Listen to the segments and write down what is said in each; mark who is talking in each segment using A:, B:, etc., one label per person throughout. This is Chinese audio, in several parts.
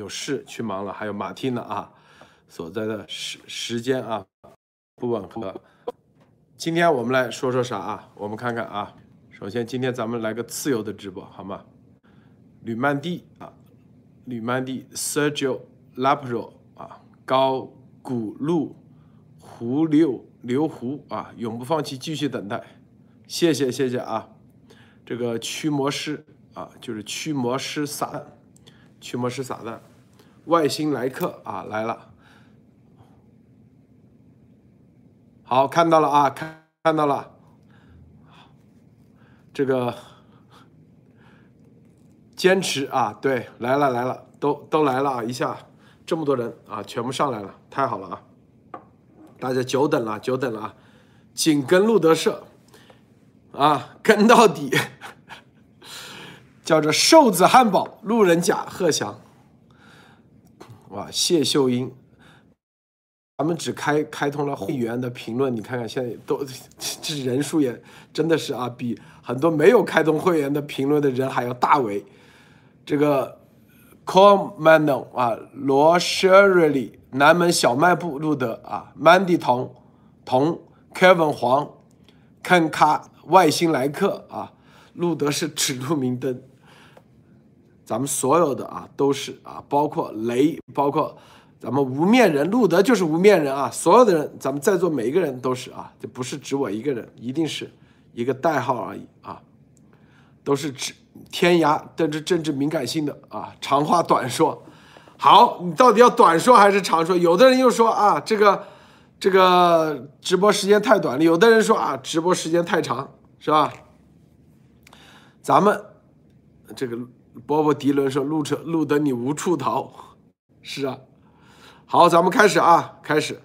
A: 有事去忙了，还有马蒂娜啊所在的时时间啊不吻合。今天我们来说说啥啊？我们看看啊，首先今天咱们来个自由的直播好吗？吕曼蒂啊，吕曼蒂 Sergio Lapro 啊，高古路胡六刘胡啊，永不放弃，继续等待。谢谢谢谢啊，这个驱魔师啊，就是驱魔师撒旦，驱魔师撒旦，外星来客啊来了，好看到了啊，看看到了，这个坚持啊，对，来了来了，都都来了啊，一下这么多人啊，全部上来了，太好了啊，大家久等了，久等了啊，紧跟路德社。啊，跟到底，叫做瘦子汉堡路人甲贺翔，哇，谢秀英，咱们只开开通了会员的评论，你看看现在都这人数也真的是啊，比很多没有开通会员的评论的人还要大为。这个 Comano 啊，罗 Shirley 南门小卖部路德啊，Mandy 童童 Kevin 黄肯卡。外星来客啊，路德是指路明灯，咱们所有的啊都是啊，包括雷，包括咱们无面人，路德就是无面人啊，所有的人，咱们在座每一个人都是啊，这不是指我一个人，一定是一个代号而已啊，都是指天涯政治政治敏感性的啊，长话短说，好，你到底要短说还是长说？有的人又说啊，这个。这个直播时间太短了，有的人说啊，直播时间太长，是吧？咱们这个波波迪伦说路车路得你无处逃，是啊。好，咱们开始啊，开始。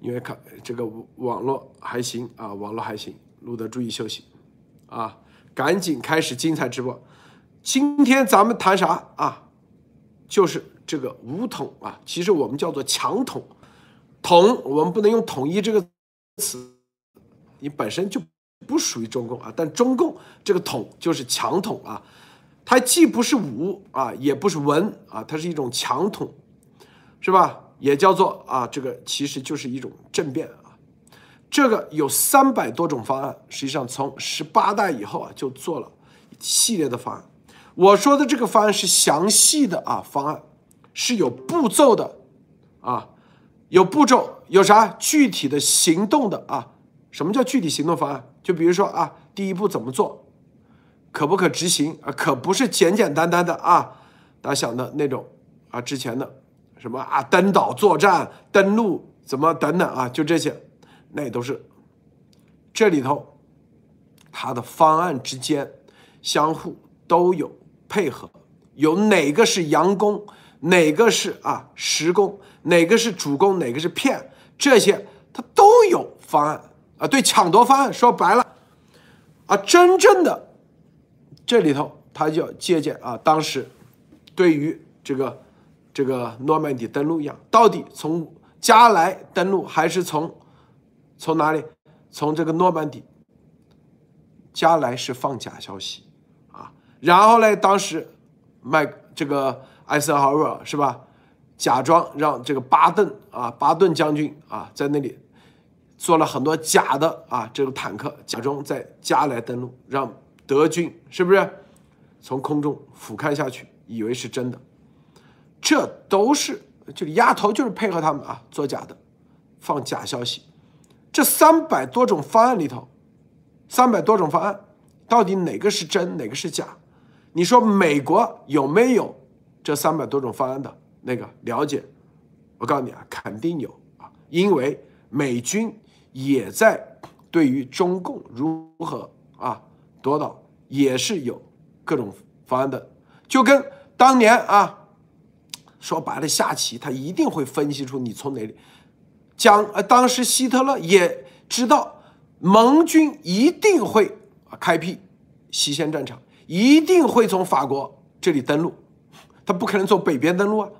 A: 因为看这个网络还行啊，网络还行，路德注意休息啊，赶紧开始精彩直播。今天咱们谈啥啊？就是这个武统啊，其实我们叫做强统。统，我们不能用统一这个词，你本身就不属于中共啊。但中共这个统就是强统啊，它既不是武啊，也不是文啊，它是一种强统，是吧？也叫做啊，这个其实就是一种政变啊。这个有三百多种方案，实际上从十八代以后啊，就做了系列的方案。我说的这个方案是详细的啊，方案是有步骤的啊。有步骤，有啥具体的行动的啊？什么叫具体行动方案？就比如说啊，第一步怎么做，可不可执行啊？可不是简简单单的啊，大家想的那种啊，之前的什么啊，登岛作战、登陆怎么等等啊，就这些，那都是这里头它的方案之间相互都有配合，有哪个是佯攻？哪个是啊实攻，哪个是主攻，哪个是骗，这些它都有方案啊。对抢夺方案说白了啊，真正的这里头他就要借鉴啊，当时对于这个这个诺曼底登陆一样，到底从加来登陆还是从从哪里？从这个诺曼底加来是放假消息啊，然后呢，当时麦这个。艾森豪威尔是吧？假装让这个巴顿啊，巴顿将军啊，在那里做了很多假的啊，这个坦克，假装在加来登陆，让德军是不是从空中俯瞰下去，以为是真的？这都是这个丫头就是配合他们啊，做假的，放假消息。这三百多种方案里头，三百多种方案，到底哪个是真，哪个是假？你说美国有没有？这三百多种方案的那个了解，我告诉你啊，肯定有啊，因为美军也在对于中共如何啊夺岛也是有各种方案的，就跟当年啊说白了下棋，他一定会分析出你从哪里讲。呃，当时希特勒也知道盟军一定会开辟西线战场，一定会从法国这里登陆。他不可能从北边登陆啊，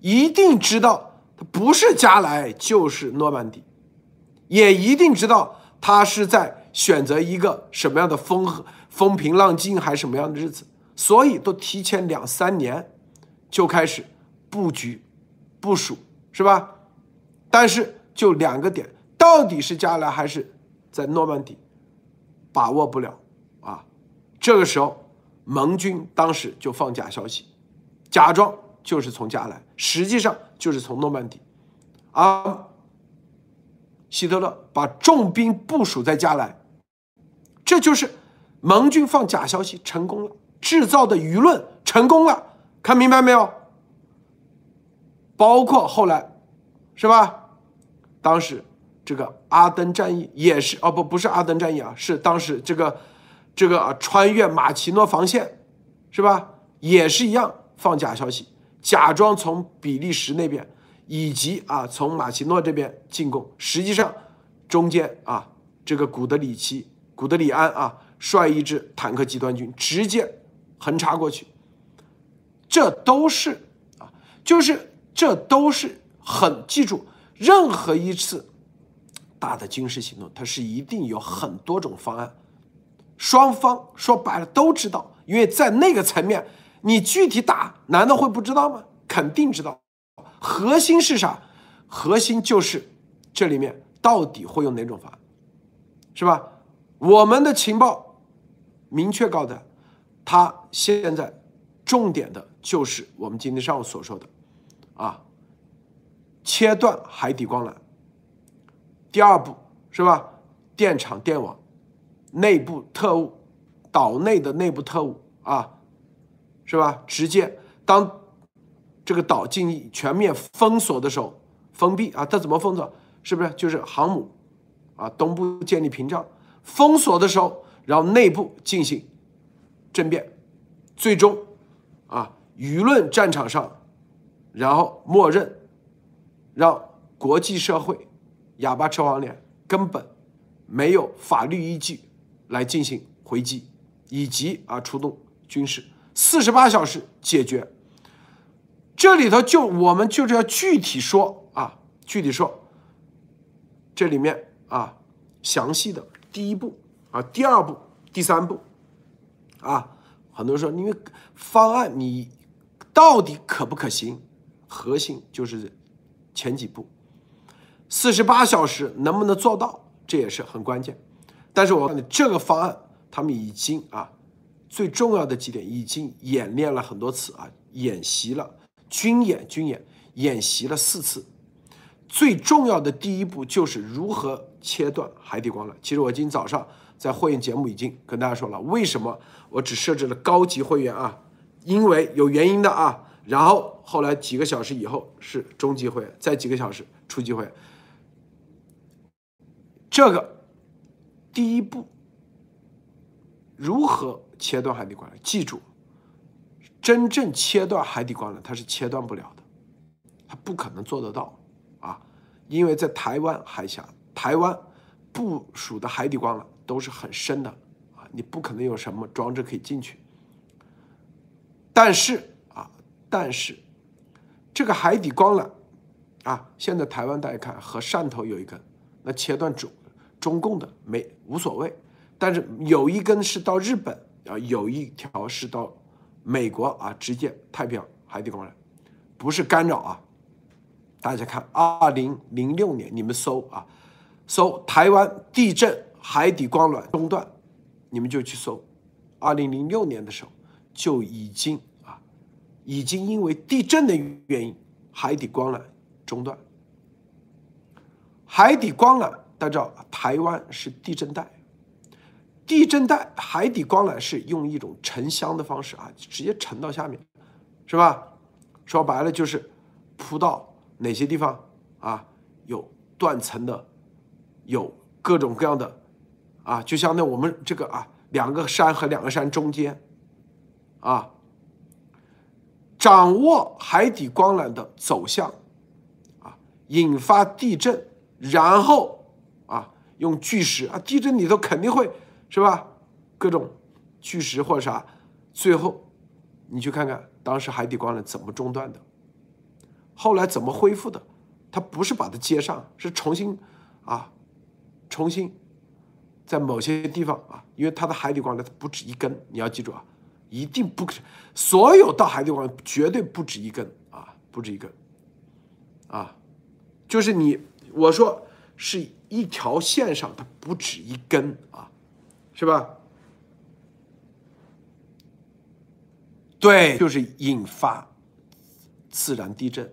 A: 一定知道他不是加莱就是诺曼底，也一定知道他是在选择一个什么样的风和风平浪静还是什么样的日子，所以都提前两三年就开始布局、部署，是吧？但是就两个点，到底是加莱还是在诺曼底，把握不了啊。这个时候，盟军当时就放假消息，假装就是从加莱，实际上就是从诺曼底，啊希特勒把重兵部署在加莱，这就是盟军放假消息成功了，制造的舆论成功了，看明白没有？包括后来，是吧？当时这个阿登战役也是哦不不是阿登战役啊，是当时这个这个啊穿越马奇诺防线，是吧？也是一样放假消息，假装从比利时那边以及啊从马奇诺这边进攻，实际上中间啊这个古德里奇古德里安啊率一支坦克集团军直接横插过去，这都是啊就是。这都是很记住，任何一次大的军事行动，它是一定有很多种方案。双方说白了都知道，因为在那个层面，你具体打难道会不知道吗？肯定知道。核心是啥？核心就是这里面到底会用哪种方案，是吧？我们的情报明确告的，他现在重点的就是我们今天上午所说的。啊，切断海底光缆。第二步是吧？电厂、电网、内部特务、岛内的内部特务啊，是吧？直接当这个岛进行全面封锁的时候，封闭啊，它怎么封锁？是不是就是航母啊？东部建立屏障，封锁的时候，然后内部进行政变，最终啊，舆论战场上。然后默认，让国际社会哑巴吃黄连，根本没有法律依据来进行回击，以及啊出动军事，四十八小时解决。这里头就我们就是要具体说啊，具体说，这里面啊详细的第一步啊，第二步，第三步，啊，很多人说因为方案你到底可不可行？核心就是前几步，四十八小时能不能做到，这也是很关键。但是我看这个方案，他们已经啊，最重要的几点已经演练了很多次啊，演习了军演，军演演习了四次。最重要的第一步就是如何切断海底光缆。其实我今天早上在会员节目已经跟大家说了，为什么我只设置了高级会员啊？因为有原因的啊。然后后来几个小时以后是中级会员，再几个小时初级会员。这个第一步如何切断海底光缆？记住，真正切断海底光缆，它是切断不了的，它不可能做得到啊！因为在台湾海峡，台湾部署的海底光缆都是很深的啊，你不可能有什么装置可以进去。但是啊。但是，这个海底光缆啊，现在台湾大家看和汕头有一根，那切断中中共的没无所谓，但是有一根是到日本啊，有一条是到美国啊，直接太平洋海底光缆，不是干扰啊。大家看，二零零六年你们搜啊，搜台湾地震海底光缆中断，你们就去搜，二零零六年的时候就已经啊。已经因为地震的原因，海底光缆中断。海底光缆，大家知道，台湾是地震带，地震带海底光缆是用一种沉箱的方式啊，直接沉到下面，是吧？说白了就是铺到哪些地方啊？有断层的，有各种各样的啊，就相当于我们这个啊，两个山和两个山中间啊。掌握海底光缆的走向，啊，引发地震，然后啊，用巨石啊，地震里头肯定会是吧？各种巨石或者啥，最后你去看看当时海底光缆怎么中断的，后来怎么恢复的？它不是把它接上，是重新啊，重新在某些地方啊，因为它的海底光缆它不止一根，你要记住啊，一定不可，所有到海底光绝对不止一根啊，不止一根，啊，就是你我说是一条线上，它不止一根啊，是吧？对，就是引发自然地震，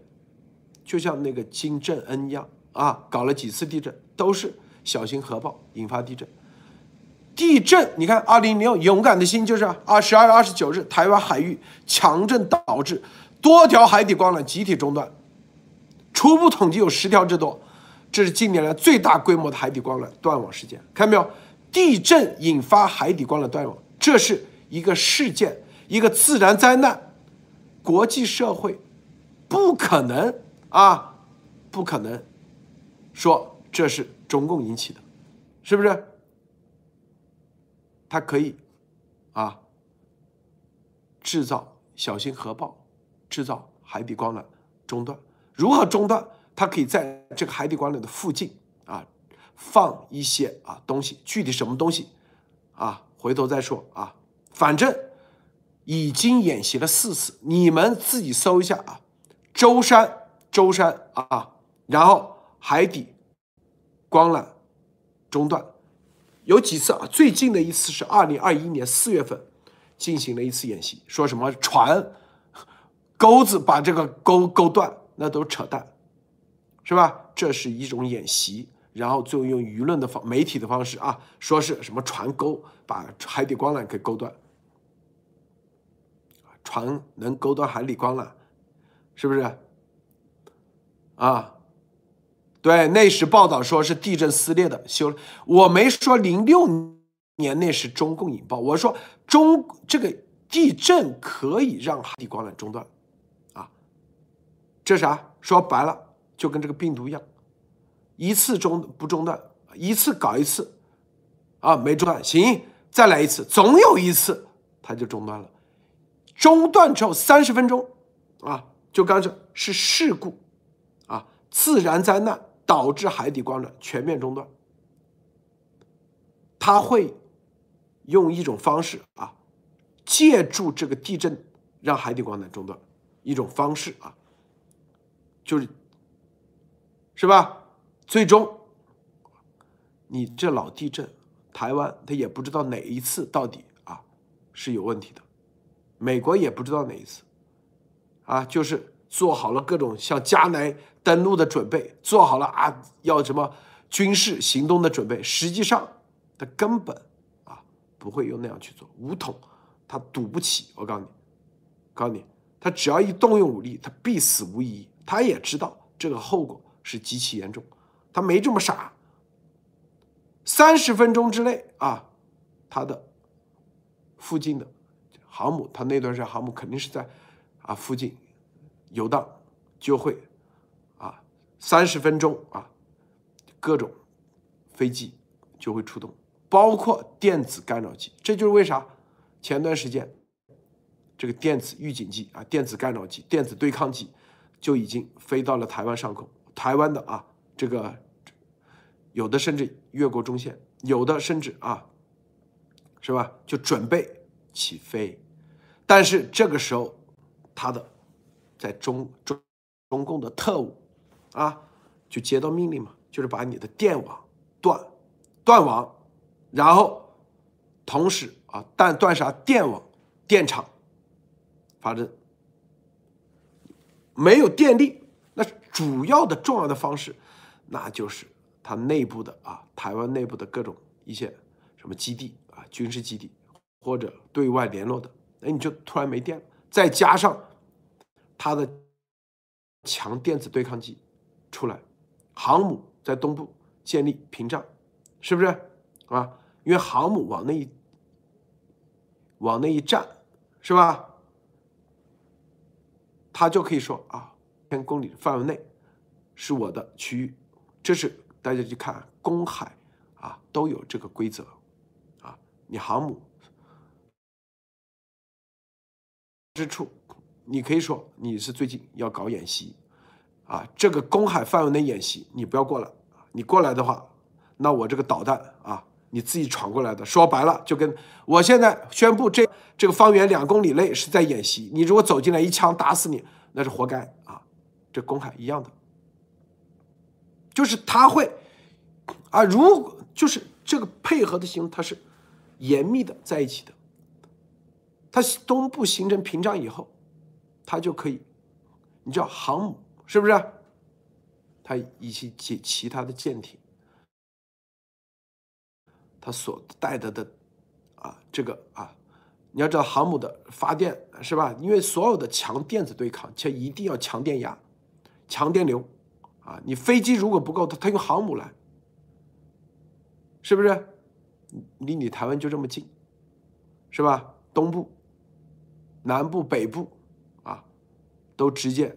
A: 就像那个金正恩一样啊，搞了几次地震都是小型核爆引发地震。地震，你看，二零零六勇敢的心就是二，十二月二十九日，台湾海域强震导致多条海底光缆集体中断，初步统计有十条之多，这是近年来最大规模的海底光缆断网事件。看到没有？地震引发海底光缆断网，这是一个事件，一个自然灾难，国际社会不可能啊，不可能说这是中共引起的，是不是？它可以，啊，制造小型核爆，制造海底光缆中断。如何中断？它可以在这个海底光缆的附近啊，放一些啊东西。具体什么东西啊？回头再说啊。反正已经演习了四次，你们自己搜一下啊。舟山，舟山啊，然后海底光缆中断。有几次啊？最近的一次是二零二一年四月份进行了一次演习，说什么船钩子把这个钩钩断，那都扯淡，是吧？这是一种演习，然后最后用舆论的方、媒体的方式啊，说是什么船钩把海底光缆给钩断，船能勾断海底光缆，是不是？啊？对，那时报道说是地震撕裂的修了，我没说零六年那是中共引爆，我说中这个地震可以让海底光缆中断，啊，这啥？说白了就跟这个病毒一样，一次中不中断，一次搞一次，啊，没中断，行，再来一次，总有一次它就中断了，中断之后三十分钟，啊，就刚才是事故，啊，自然灾难。导致海底光缆全面中断，他会用一种方式啊，借助这个地震让海底光缆中断，一种方式啊，就是是吧？最终，你这老地震，台湾他也不知道哪一次到底啊是有问题的，美国也不知道哪一次，啊，就是做好了各种像加南。登陆的准备做好了啊，要什么军事行动的准备？实际上，他根本啊不会用那样去做。武统他赌不起，我告诉你，告诉你，他只要一动用武力，他必死无疑。他也知道这个后果是极其严重，他没这么傻。三十分钟之内啊，他的附近的航母，他那段时间航母肯定是在啊附近游荡，就会。三十分钟啊，各种飞机就会出动，包括电子干扰机。这就是为啥前段时间这个电子预警机啊、电子干扰机、电子对抗机就已经飞到了台湾上空。台湾的啊，这个有的甚至越过中线，有的甚至啊，是吧？就准备起飞。但是这个时候，他的在中中中共的特务。啊，就接到命令嘛，就是把你的电网断，断网，然后同时啊，但断啥电网、电厂，反正没有电力，那主要的重要的方式，那就是它内部的啊，台湾内部的各种一些什么基地啊，军事基地或者对外联络的，哎，你就突然没电了，再加上它的强电子对抗机。出来，航母在东部建立屏障，是不是啊？因为航母往那一往那一站，是吧？他就可以说啊，千公里范围内是我的区域。这是大家去看公海啊，都有这个规则啊。你航母之处，你可以说你是最近要搞演习。啊，这个公海范围内演习，你不要过来。你过来的话，那我这个导弹啊，你自己闯过来的。说白了，就跟我现在宣布这这个方圆两公里内是在演习，你如果走进来一枪打死你，那是活该啊！这公海一样的，就是他会啊，如果就是这个配合的行，它是严密的在一起的。它东部形成屏障以后，它就可以，你叫航母是不是？它以及其其他的舰艇，它所带的的啊，这个啊，你要知道航母的发电是吧？因为所有的强电子对抗，且一定要强电压、强电流啊。你飞机如果不够，它它用航母来，是不是？离你台湾就这么近，是吧？东部。南部、北部，啊，都直接，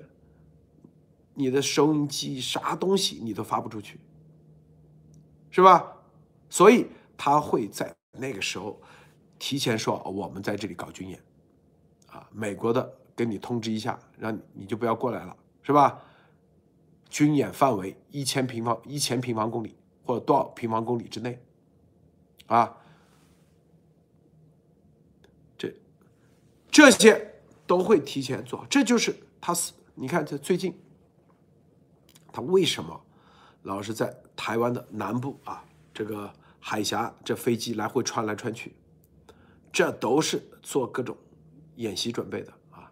A: 你的收音机啥东西你都发不出去，是吧？所以他会在那个时候提前说我们在这里搞军演，啊，美国的跟你通知一下，让你你就不要过来了，是吧？军演范围一千平方一千平方公里或者多少平方公里之内，啊。这这些都会提前做，这就是他是你看这最近，他为什么老是在台湾的南部啊这个海峡这飞机来回穿来穿去，这都是做各种演习准备的啊，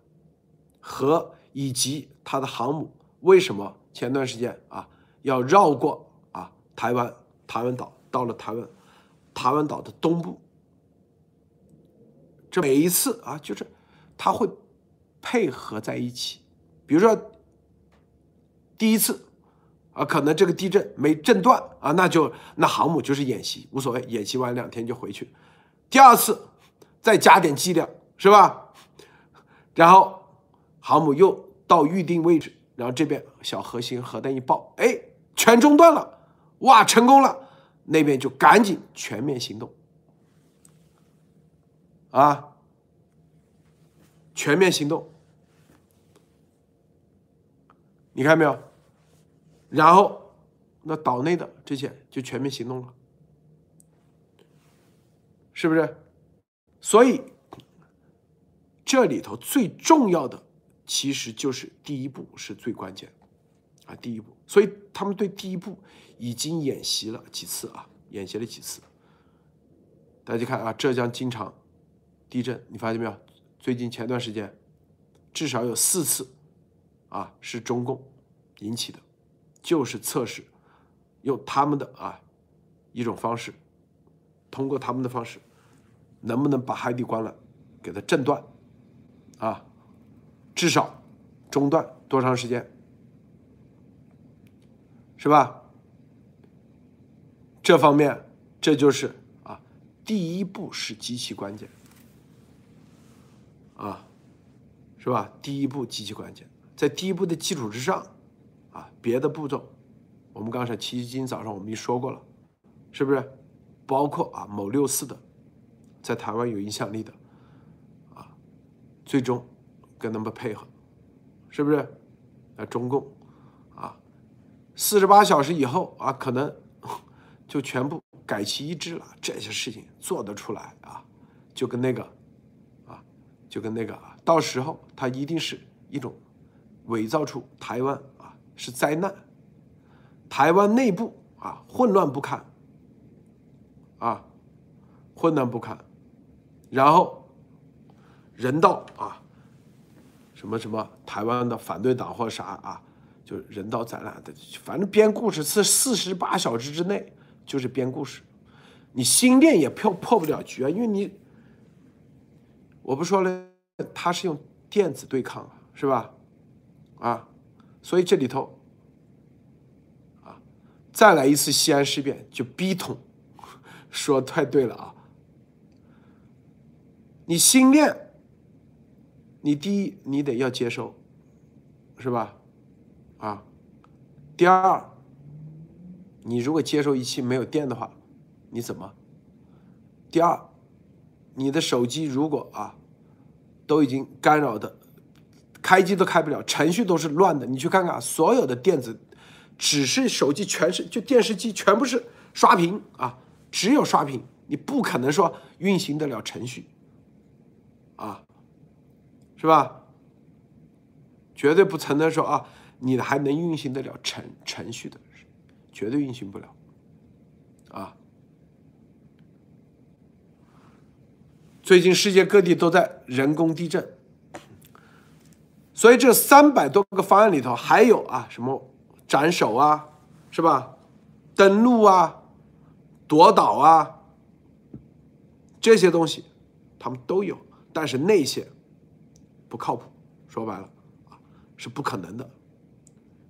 A: 和以及他的航母为什么前段时间啊要绕过啊台湾台湾岛到了台湾台湾岛的东部。这每一次啊，就是他会配合在一起。比如说第一次啊，可能这个地震没震断啊，那就那航母就是演习，无所谓，演习完两天就回去。第二次再加点剂量，是吧？然后航母又到预定位置，然后这边小核心核弹一爆，哎，全中断了，哇，成功了，那边就赶紧全面行动。啊！全面行动，你看没有？然后那岛内的这些就全面行动了，是不是？所以这里头最重要的其实就是第一步是最关键啊！第一步，所以他们对第一步已经演习了几次啊，演习了几次。大家看啊，浙江经常。地震，你发现没有？最近前段时间，至少有四次，啊，是中共引起的，就是测试，用他们的啊一种方式，通过他们的方式，能不能把海底关了，给它震断，啊，至少中断多长时间，是吧？这方面，这就是啊，第一步是极其关键。啊，是吧？第一步极其关键，在第一步的基础之上，别的步骤，我们刚才其实今天早上我们已经说过了，是不是？包括啊某六四的，在台湾有影响力的，啊，最终跟他们配合，是不是？啊，中共，啊，四十八小时以后啊，可能 就全部改旗易帜了。这些事情做得出来啊，就跟那个啊。就跟那个啊，到时候他一定是一种伪造出台湾是灾难，台湾内部啊混乱不堪，啊混乱不堪，然后人道啊什么什么台湾的反对党或啥啊，就人道灾难的，反正编故事是四十八小时之内就是编故事，你新店也破破不了局啊，因为你。我不说了，他是用电子对抗是吧？啊，所以这里头啊，再来一次西安事变就逼统，说太对了啊！你心念，你第一你得要接收，是吧？啊，第二，你如果接收仪器没有电的话，你怎么？第二。你的手机如果啊，都已经干扰的，开机都开不了，程序都是乱的。你去看看，所有的电子，只是手机全是就电视机全部是刷屏啊，只有刷屏，你不可能说运行得了程序，啊，是吧？绝对不曾能说啊，你还能运行得了程程序的，绝对运行不了，啊。最近世界各地都在人工地震，所以这三百多个方案里头还有啊什么斩首啊，是吧？登陆啊，夺岛啊，这些东西他们都有，但是那些不靠谱，说白了啊是不可能的，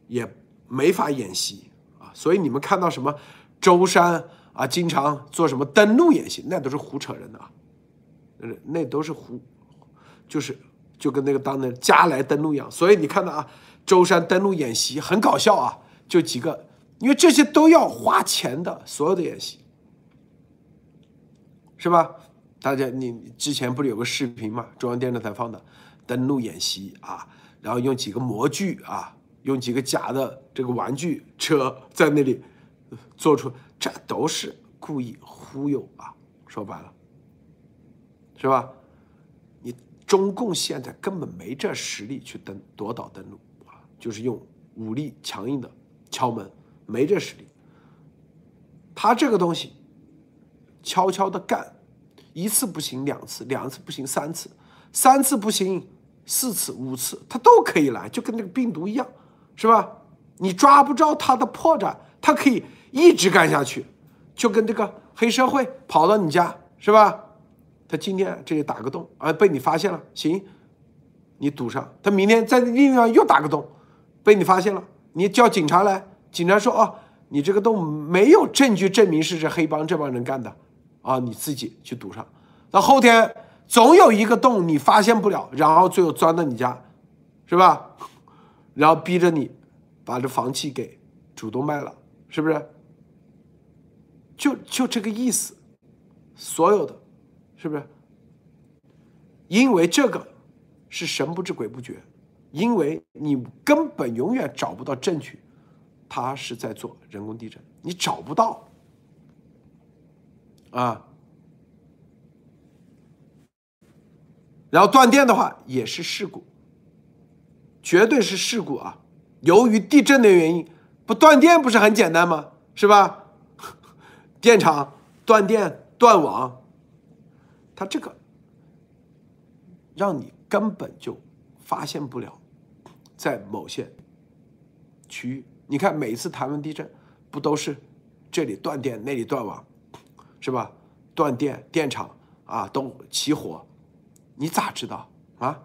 A: 也没法演习啊。所以你们看到什么舟山啊，经常做什么登陆演习，那都是胡扯人的啊，那那都是胡，就是就跟那个当年加来登陆一样。所以你看到啊，舟山登陆演习很搞笑啊，就几个。因为这些都要花钱的，所有的演习，是吧？大家，你之前不是有个视频嘛？中央电视台放的登陆演习啊，然后用几个模具啊，用几个假的这个玩具车在那里做出，这都是故意忽悠啊！说白了，是吧？中共现在根本没这实力去登夺岛登陆啊，就是用武力强硬的敲门。没这实力，他这个东西悄悄的干，一次不行，两次，两次不行，三次，三次不行，四次，五次，他都可以来，就跟那个病毒一样，是吧？你抓不着他的破绽，他可以一直干下去，就跟这个黑社会跑到你家，是吧？他今天这里打个洞，啊，被你发现了，行，你堵上，他明天在另一地方又打个洞，被你发现了，你叫警察来。警察说：“啊，你这个洞没有证据证明是这黑帮这帮人干的，啊，你自己去堵上。到后天总有一个洞你发现不了，然后最后钻到你家，是吧？然后逼着你把这房契给主动卖了，是不是？就就这个意思，所有的，是不是？因为这个是神不知鬼不觉，因为你根本永远找不到证据。”他是在做人工地震，你找不到啊。然后断电的话也是事故，绝对是事故啊！由于地震的原因，不断电不是很简单吗？是吧？电厂断电断网，它这个让你根本就发现不了，在某些区域。你看，每次台湾地震，不都是这里断电，那里断网，是吧？断电，电厂啊都起火，你咋知道啊？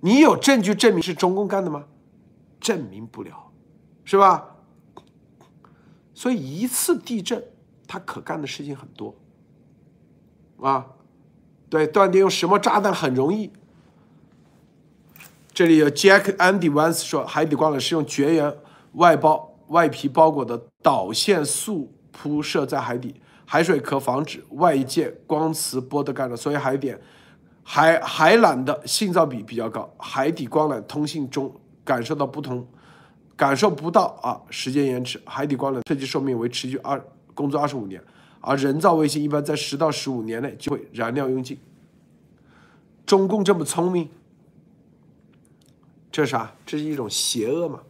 A: 你有证据证明是中共干的吗？证明不了，是吧？所以一次地震，他可干的事情很多，啊，对，断电用什么炸弹很容易。这里有 Jack Andy Vance 说，海底光缆是用绝缘外包外皮包裹的导线束铺设在海底，海水可防止外界光磁波的干扰，所以海点海海缆的信噪比比较高。海底光缆通信中感受到不同，感受不到啊时间延迟。海底光缆设计寿命为持续二工作二十五年，而人造卫星一般在十到十五年内就会燃料用尽。中共这么聪明。这是啥？这是一种邪恶嘛？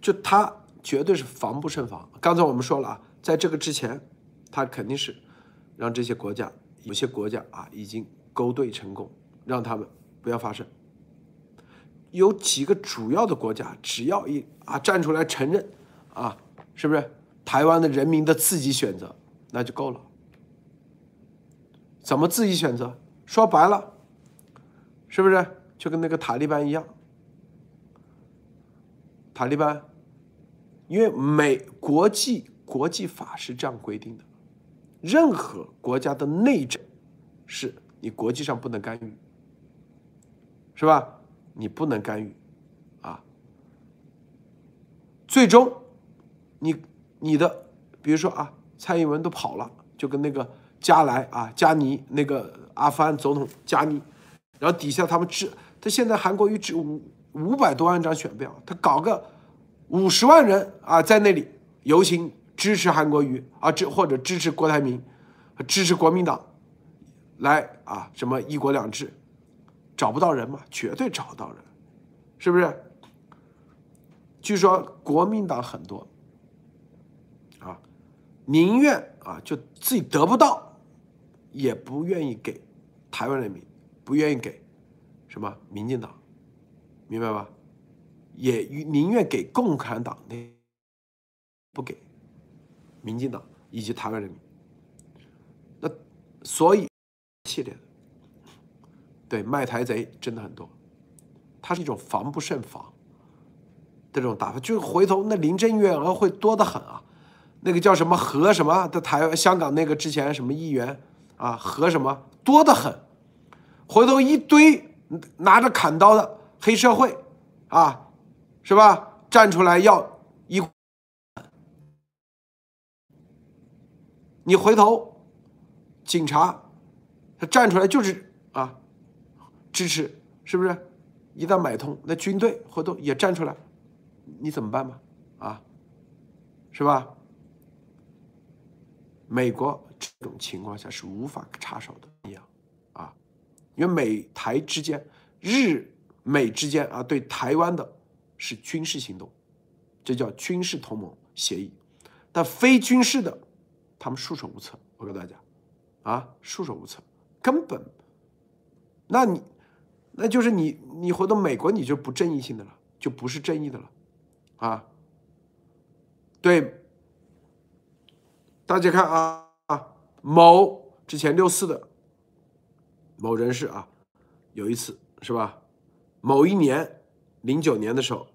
A: 就他绝对是防不胜防。刚才我们说了啊，在这个之前，他肯定是让这些国家，有些国家啊已经勾兑成功，让他们不要发生。有几个主要的国家，只要一啊站出来承认啊，是不是台湾的人民的自己选择，那就够了。怎么自己选择？说白了，是不是就跟那个塔利班一样？塔利班，因为美国际国际法是这样规定的，任何国家的内政是你国际上不能干预，是吧？你不能干预，啊，最终你你的比如说啊，蔡英文都跑了，就跟那个加莱啊加尼那个阿富汗总统加尼，然后底下他们制，他现在韩国瑜只五。五百多万张选票，他搞个五十万人啊，在那里游行支持韩国瑜啊，支或者支持郭台铭，支持国民党，来啊什么一国两制，找不到人嘛？绝对找不到人，是不是？据说国民党很多，宁愿啊就自己得不到，也不愿意给台湾人民，不愿意给什么民进党，明白吧？也宁愿给共产党那不给民进党以及台湾人民。那所以系列的对卖台贼真的很多，它是一种防不胜防的。这种打法，就回头那林郑月娥会多得很啊，那个叫什么何什么的台香港那个之前什么议员啊何什么多得很，回头一堆拿着砍刀的黑社会啊，是吧？站出来要一，你回头警察他站出来就是啊支持，是不是？一旦买通，那军队回头也站出来。你怎么办嘛？啊，是吧？美国这种情况下是无法插手的，一样啊，因为美台之间、日美之间啊，对台湾的是军事行动，这叫军事同盟协议。但非军事的，他们束手无策。我告诉大家，啊，束手无策，根本，那你，那就是你，你回到美国，你就不正义性的了，就不是正义的了。啊，对，大家看啊啊，某之前六四的某人士啊，有一次是吧？某一年零九年的时候，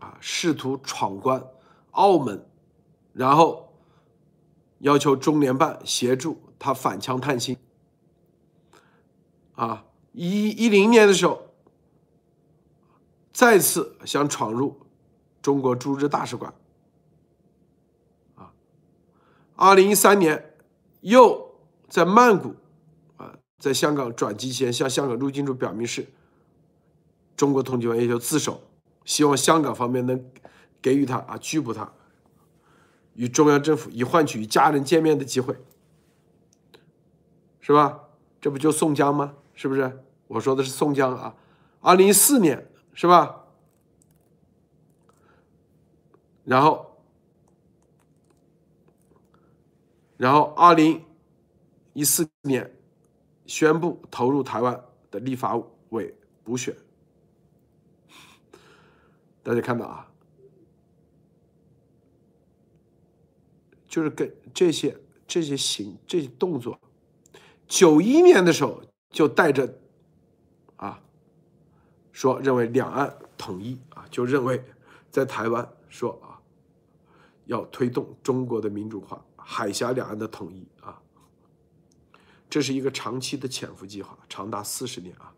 A: 啊，试图闯关澳门，然后要求中联办协助他反枪探亲。啊，一一零年的时候，再次想闯入。中国驻日大使馆，啊，二零一三年又在曼谷，啊，在香港转机前向香港入境处表明是中国通缉犯，要求自首，希望香港方面能给予他啊拘捕他，与中央政府以换取与家人见面的机会，是吧？这不就宋江吗？是不是？我说的是宋江啊，二零一四年是吧？然后，然后，二零一四年宣布投入台湾的立法委补选。大家看到啊，就是跟这些这些行这些动作，九一年的时候就带着啊，说认为两岸统一啊，就认为在台湾说啊。要推动中国的民主化，海峡两岸的统一啊，这是一个长期的潜伏计划，长达四十年啊。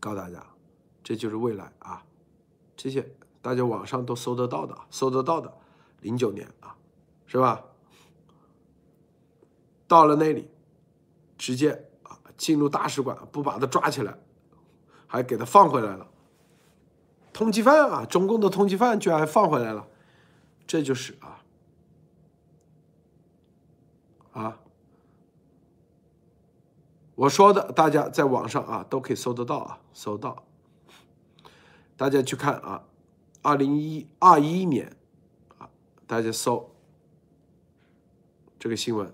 A: 告诉大家，这就是未来啊，这些大家网上都搜得到的，搜得到的，零九年啊，是吧？到了那里，直接啊进入大使馆，不把他抓起来，还给他放回来了。通缉犯啊，中共的通缉犯居然还放回来了。这就是啊啊，我说的，大家在网上啊都可以搜得到啊，搜到。大家去看啊，二零一二一年啊，大家搜这个新闻：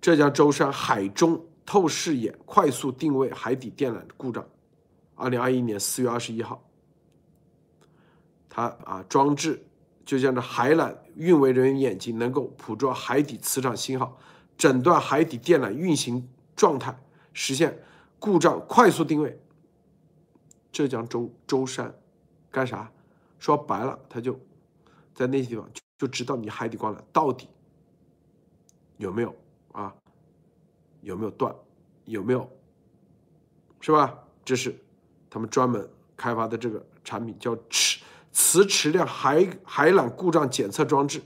A: 浙江舟山海中透视眼快速定位海底电缆故障，二零二一年四月二十一号。它啊，装置就像这海缆运维人员眼睛，能够捕捉海底磁场信号，诊断海底电缆运行状态，实现故障快速定位。浙江舟舟山干啥？说白了，他就在那些地方就知道你海底光缆到底有没有啊，有没有断，有没有，是吧？这是他们专门开发的这个产品，叫尺。磁池量海海缆故障检测装置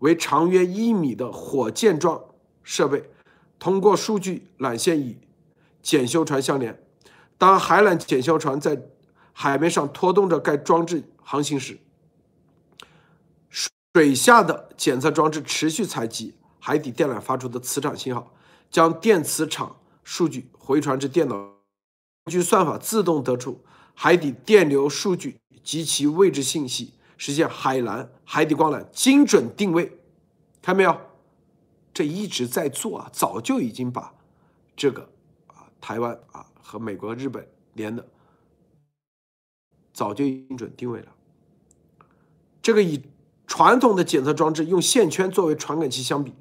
A: 为长约一米的火箭状设备，通过数据缆线与检修船相连。当海缆检修船在海面上拖动着该装置航行时，水下的检测装置持续采集海底电缆发出的磁场信号，将电磁场数据回传至电脑，根据算法自动得出海底电流数据及其位置信息，实现海缆、海底光缆精准定位。看没有？这一直在做啊，早就已经把这个啊台湾啊和美国、日本连的，早就精准定位了。这个以传统的检测装置用线圈作为传感器相比，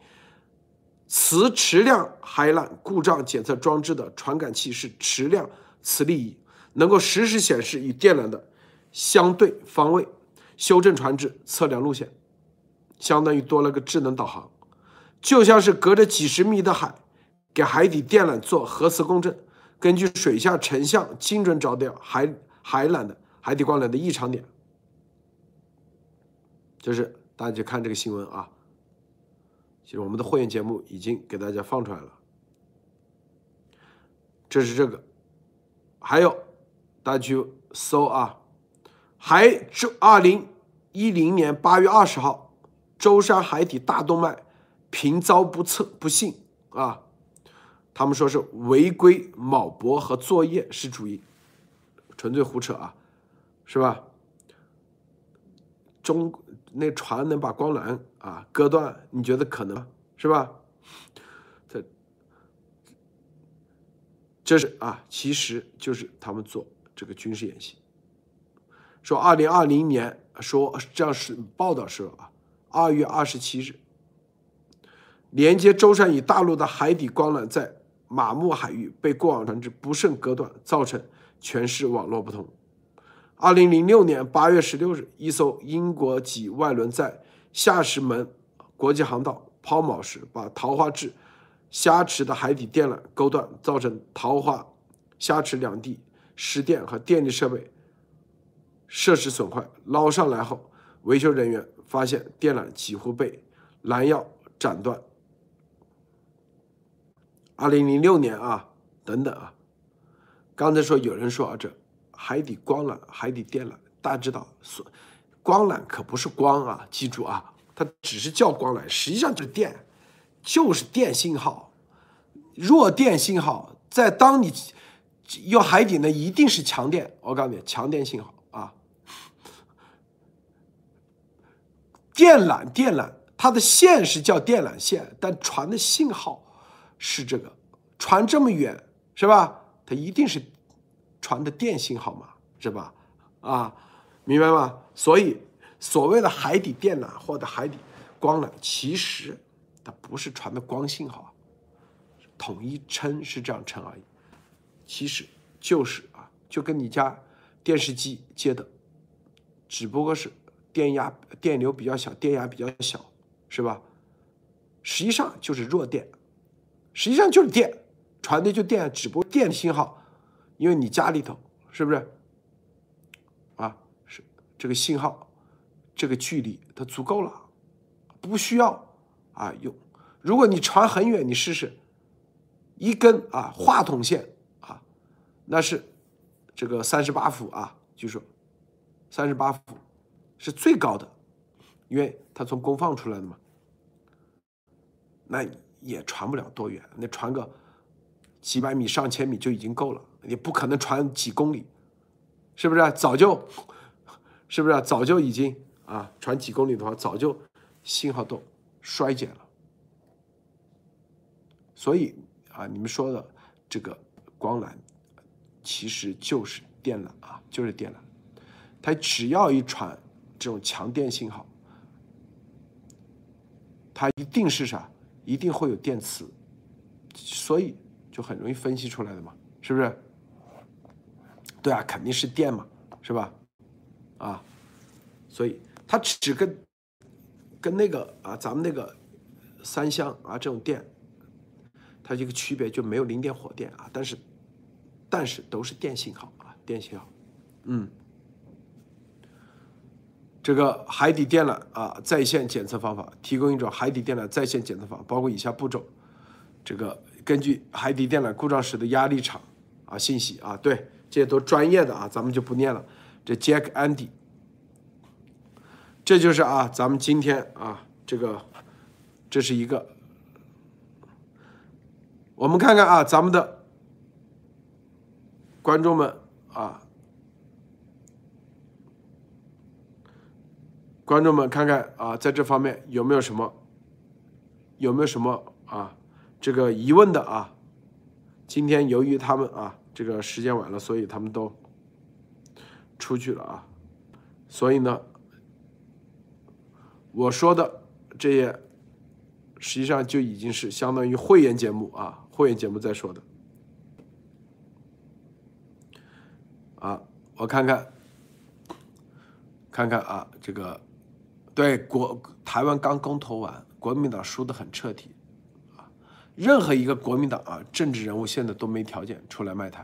A: 磁持量海缆故障检测装置的传感器是持量磁力仪，能够实时显示与电缆的相对方位，修正船只，测量路线，相当于多了个智能导航，就像是隔着几十米的海，给海底电缆做核磁共振，根据水下成像精准找到海海缆的海底光缆的异常点。就是大家去看这个新闻啊，其实我们的会员节目已经给大家放出来了。这是这个，还有大家去搜啊，还周二零一零年八月二十号，舟山海底大动脉频遭不测不幸啊，他们说是违规铆泊和作业是主因，纯粹胡扯啊，是吧？中。那船能把光缆啊割断？你觉得可能是吧？这这是啊，其实就是他们做这个军事演习。说二零二零年说这样是报道说啊，二月二十七日，连接舟山与大陆的海底光缆在马木海域被过往船只不慎割断，造成全市网络不通。二零零六年八月十六日，一艘英国籍外轮在下石门国际航道抛锚时，把桃花至虾池的海底电缆勾断，造成桃花、虾池两地失电和电力设备设施损坏。捞上来后，维修人员发现电缆几乎被拦腰斩断。二零零六年啊，等等啊，刚才说有人说啊这。海底光缆、海底电缆，大家知道，光缆可不是光啊，记住啊，它只是叫光缆，实际上就是电，就是电信号，弱电信号。在当你用海底呢，一定是强电，我告诉你，强电信号啊。电缆、电缆，它的线是叫电缆线，但传的信号是这个，传这么远是吧？它一定是。传的电信号嘛，是吧？啊，明白吗？所以所谓的海底电缆或者海底光缆，其实它不是传的光信号，统一称是这样称而已。其实就是啊，就跟你家电视机接的，只不过是电压、电流比较小，电压比较小，是吧？实际上就是弱电，实际上就是电传的就电，只不过电信号。因为你家里头是不是啊？是这个信号，这个距离它足够了，不需要啊用。如果你传很远，你试试一根啊话筒线啊，那是这个三十八伏啊，就说三十八伏是最高的，因为它从功放出来的嘛，那也传不了多远，那传个几百米、上千米就已经够了。你不可能传几公里，是不是？早就，是不是？早就已经啊，传几公里的话，早就信号都衰减了。所以啊，你们说的这个光缆，其实就是电缆啊，就是电缆。它只要一传这种强电信号，它一定是啥？一定会有电磁，所以就很容易分析出来的嘛，是不是？对啊，肯定是电嘛，是吧？啊，所以它只跟跟那个啊，咱们那个三相啊这种电，它这个区别就没有零点火电啊，但是但是都是电信号啊，电信号。嗯，这个海底电缆啊在线检测方法，提供一种海底电缆在线检测法，包括以下步骤：这个根据海底电缆故障时的压力场啊信息啊，对。这些都专业的啊，咱们就不念了。这 Jack Andy，这就是啊，咱们今天啊，这个这是一个，我们看看啊，咱们的观众们啊，观众们看看啊，在这方面有没有什么有没有什么啊这个疑问的啊？今天由于他们啊这个时间晚了，所以他们都出去了啊，所以呢，我说的这些实际上就已经是相当于会员节目啊，会员节目在说的啊，我看看看看啊，这个对国台湾刚公投完，国民党输得很彻底啊，任何一个国民党啊政治人物现在都没条件出来卖台。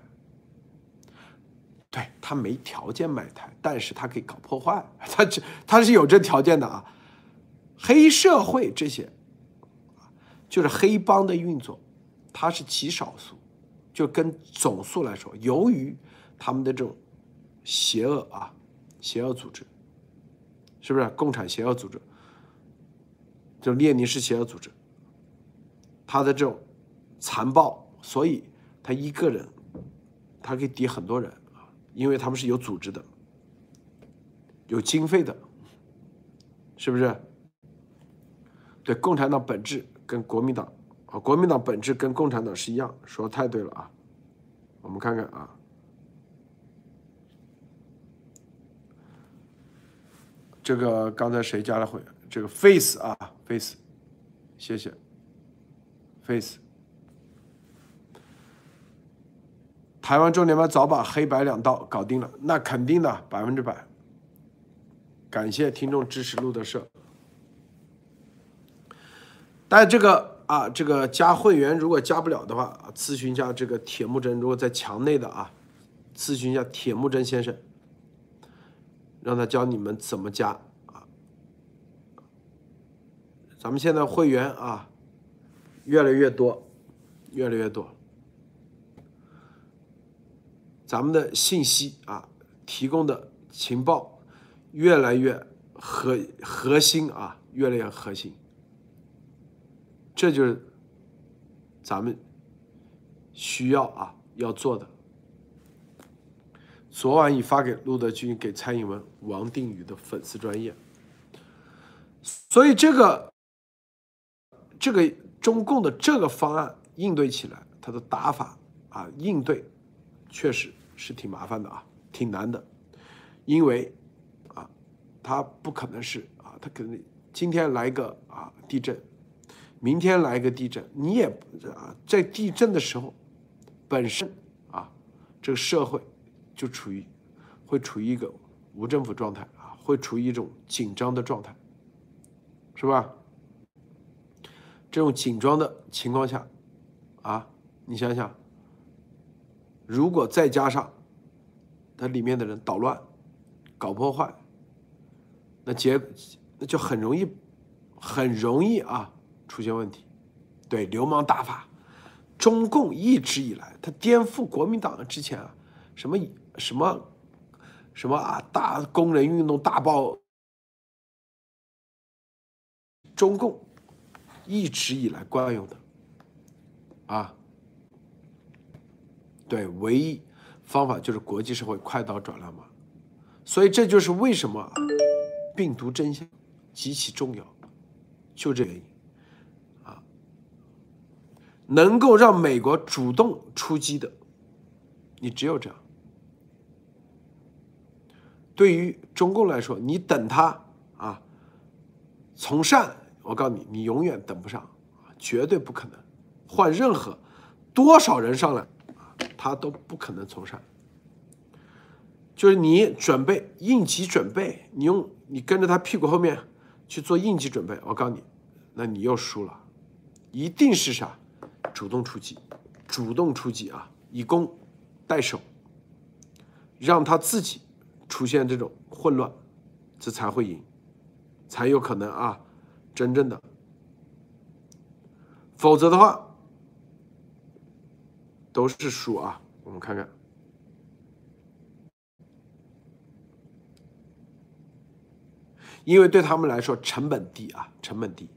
A: 对他没条件卖台，但是他可以搞破坏，他这他是有这条件的啊。黑社会这些，就是黑帮的运作，它是极少数，就跟总数来说，由于他们的这种邪恶啊，邪恶组织，是不是共产邪恶组织？就列宁式邪恶组织，他的这种残暴，所以他一个人，他可以抵很多人。因为他们是有组织的，有经费的，是不是？对，共产党本质跟国民党啊，国民党本质跟共产党是一样，说的太对了啊！我们看看啊，这个刚才谁加了会？这个 Face 啊，Face，谢谢，Face。台湾重点班早把黑白两道搞定了，那肯定的，百分之百。感谢听众支持路德社。但这个啊，这个加会员如果加不了的话，咨询一下这个铁木真。如果在墙内的啊，咨询一下铁木真先生，让他教你们怎么加啊。咱们现在会员啊，越来越多，越来越多。咱们的信息啊，提供的情报越来越核核心啊，越来越核心。这就是咱们需要啊要做的。昨晚已发给陆德军、给蔡英文、王定宇的粉丝专业。所以这个这个中共的这个方案应对起来，它的打法啊应对确实。是挺麻烦的啊，挺难的，因为啊，它不可能是啊，它可能今天来个啊地震，明天来一个地震，你也啊在地震的时候，本身啊这个社会就处于会处于一个无政府状态啊，会处于一种紧张的状态，是吧？这种紧张的情况下啊，你想想。如果再加上它里面的人捣乱、搞破坏，那结那就很容易、很容易啊出现问题。对，流氓打法，中共一直以来，他颠覆国民党之前啊，什么什么什么啊，大工人运动大爆，中共一直以来惯用的啊。对，唯一方法就是国际社会快刀斩乱麻，所以这就是为什么病毒真相极其重要，就这原因啊，能够让美国主动出击的，你只有这样。对于中共来说，你等他啊从善，我告诉你，你永远等不上，绝对不可能，换任何多少人上来。他都不可能从善，就是你准备应急准备，你用你跟着他屁股后面去做应急准备，我告诉你，那你又输了，一定是啥，主动出击，主动出击啊，以攻代守，让他自己出现这种混乱，这才会赢，才有可能啊，真正的，否则的话。都是输啊！我们看看，因为对他们来说成本低啊，成本低。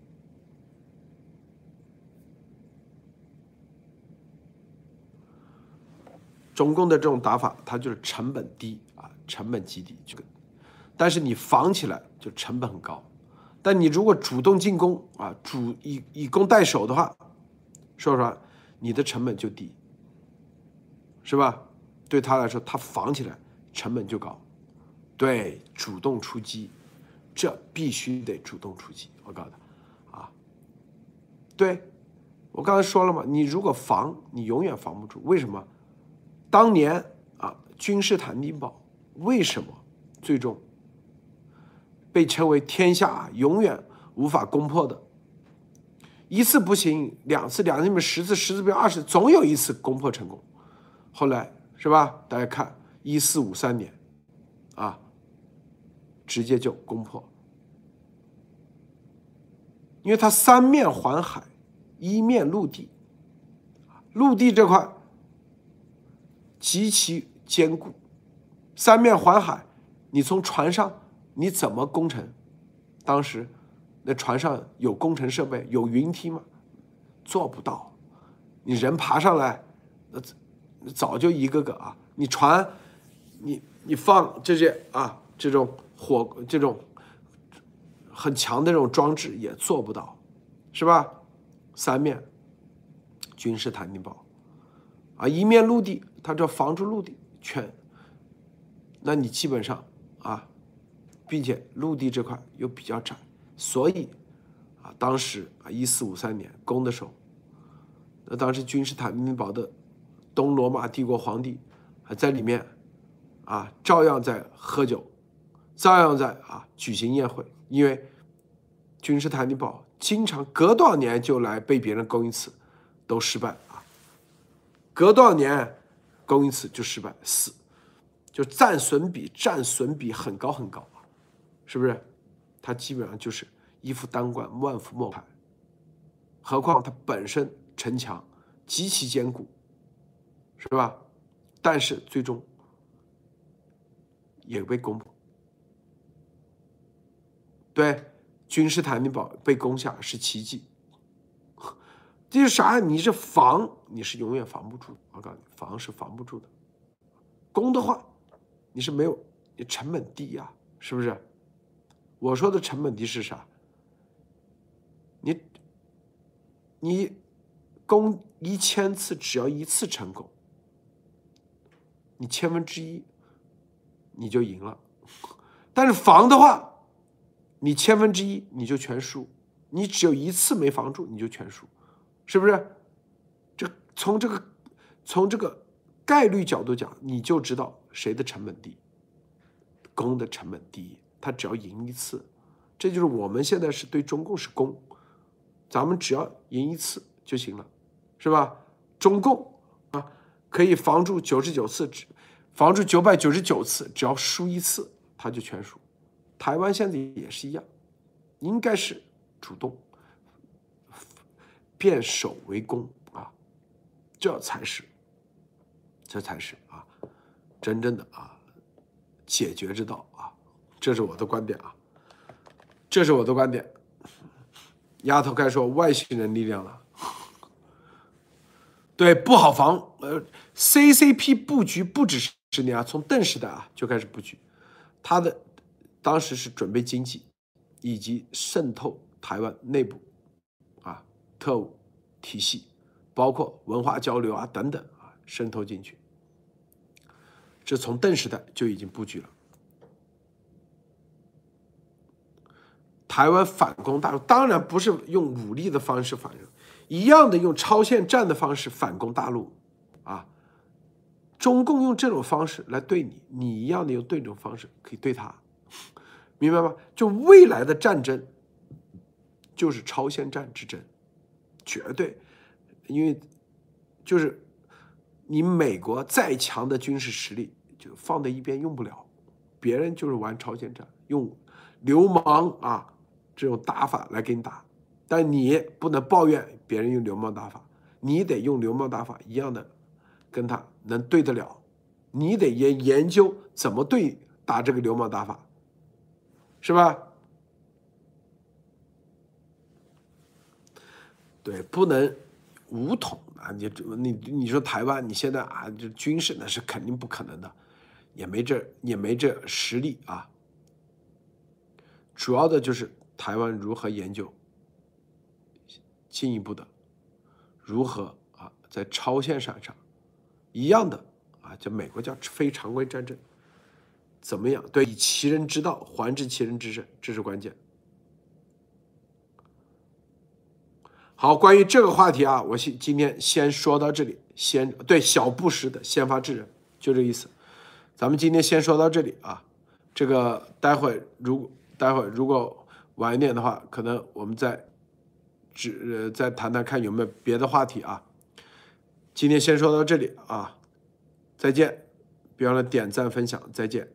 A: 中共的这种打法，它就是成本低，成本极低。这个，但是你防起来就成本很高。但你如果主动进攻啊，主以以攻代守的话，说实话，你的成本就低，是吧？对他来说，他防起来成本就高。对，主动出击，这必须得主动出击。我告诉他，啊，对，我刚才说了嘛，你如果防，你永远防不住。为什么？当年啊，君士坦丁堡为什么最终被称为天下永远无法攻破的？一次不行，两次，两次变十次，十次变二十，总有一次攻破成功。后来是吧？大家看，一四五三年，啊，直接就攻破，因为它三面环海，一面陆地，陆地这块。极其坚固，三面环海，你从船上你怎么攻城？当时那船上有工程设备，有云梯吗？做不到，你人爬上来，那早就一个个啊！你船，你你放这些啊，这种火这种很强的这种装置也做不到，是吧？三面君士坦丁堡啊，一面陆地。它这防住陆地全，那你基本上啊，并且陆地这块又比较窄，所以啊，当时啊，一四五三年攻的时候，那当时君士坦丁堡的东罗马帝国皇帝还在里面啊，照样在喝酒，照样在啊举行宴会，因为君士坦丁堡经常隔多少年就来被别人攻一次，都失败啊，隔多少年。攻一次就失败，死，就战损比战损比很高很高啊，是不是？它基本上就是一夫当关，万夫莫开。何况它本身城墙极其坚固，是吧？但是最终也被攻破。对，君士坦丁堡被攻下是奇迹。这是啥？你是防，你是永远防不住。我告诉你，防是防不住的。攻的话，你是没有，你成本低呀，是不是？我说的成本低是啥？你，你攻一千次，只要一次成功，你千分之一你就赢了。但是防的话，你千分之一你就全输。你只有一次没防住，你就全输。是不是？这从这个从这个概率角度讲，你就知道谁的成本低，攻的成本低，他只要赢一次，这就是我们现在是对中共是攻，咱们只要赢一次就行了，是吧？中共啊，可以防住九十九次，防住九百九十九次，只要输一次他就全输。台湾现在也是一样，应该是主动。变守为攻啊，这才是，这才是啊，真正的啊解决之道啊，这是我的观点啊，这是我的观点。丫头该说外星人力量了，对，不好防。呃，CCP 布局不只是十年啊，从邓时代啊就开始布局，他的当时是准备经济以及渗透台湾内部啊。特务体系，包括文化交流啊等等啊，渗透进去。这从邓时代就已经布局了。台湾反攻大陆，当然不是用武力的方式反攻，一样的用超限战的方式反攻大陆啊。中共用这种方式来对你，你一样的用对这种方式可以对他，明白吗？就未来的战争就是超限战之争。绝对，因为就是你美国再强的军事实力就放在一边用不了别人就是玩朝鲜战用流氓啊这种打法来给你打但你不能抱怨别人用流氓打法你得用流氓打法一样的跟他能对得了你得研研究怎么对打这个流氓打法是吧？对不能武统啊！你你你说台湾，你现在啊，这军事那是肯定不可能的，也没这也没这实力啊。主要的就是台湾如何研究进一步的如何啊，在超限战上一样的啊，就美国叫非常规战争，怎么样？对，以其人之道还治其人之身，这是关键。好，关于这个话题啊，我先今天先说到这里。先对小布什的先发制人，就这意思。咱们今天先说到这里啊。这个待会如待会如果晚一点的话，可能我们再只再谈谈看有没有别的话题啊。今天先说到这里啊，再见。别忘了点赞分享，再见。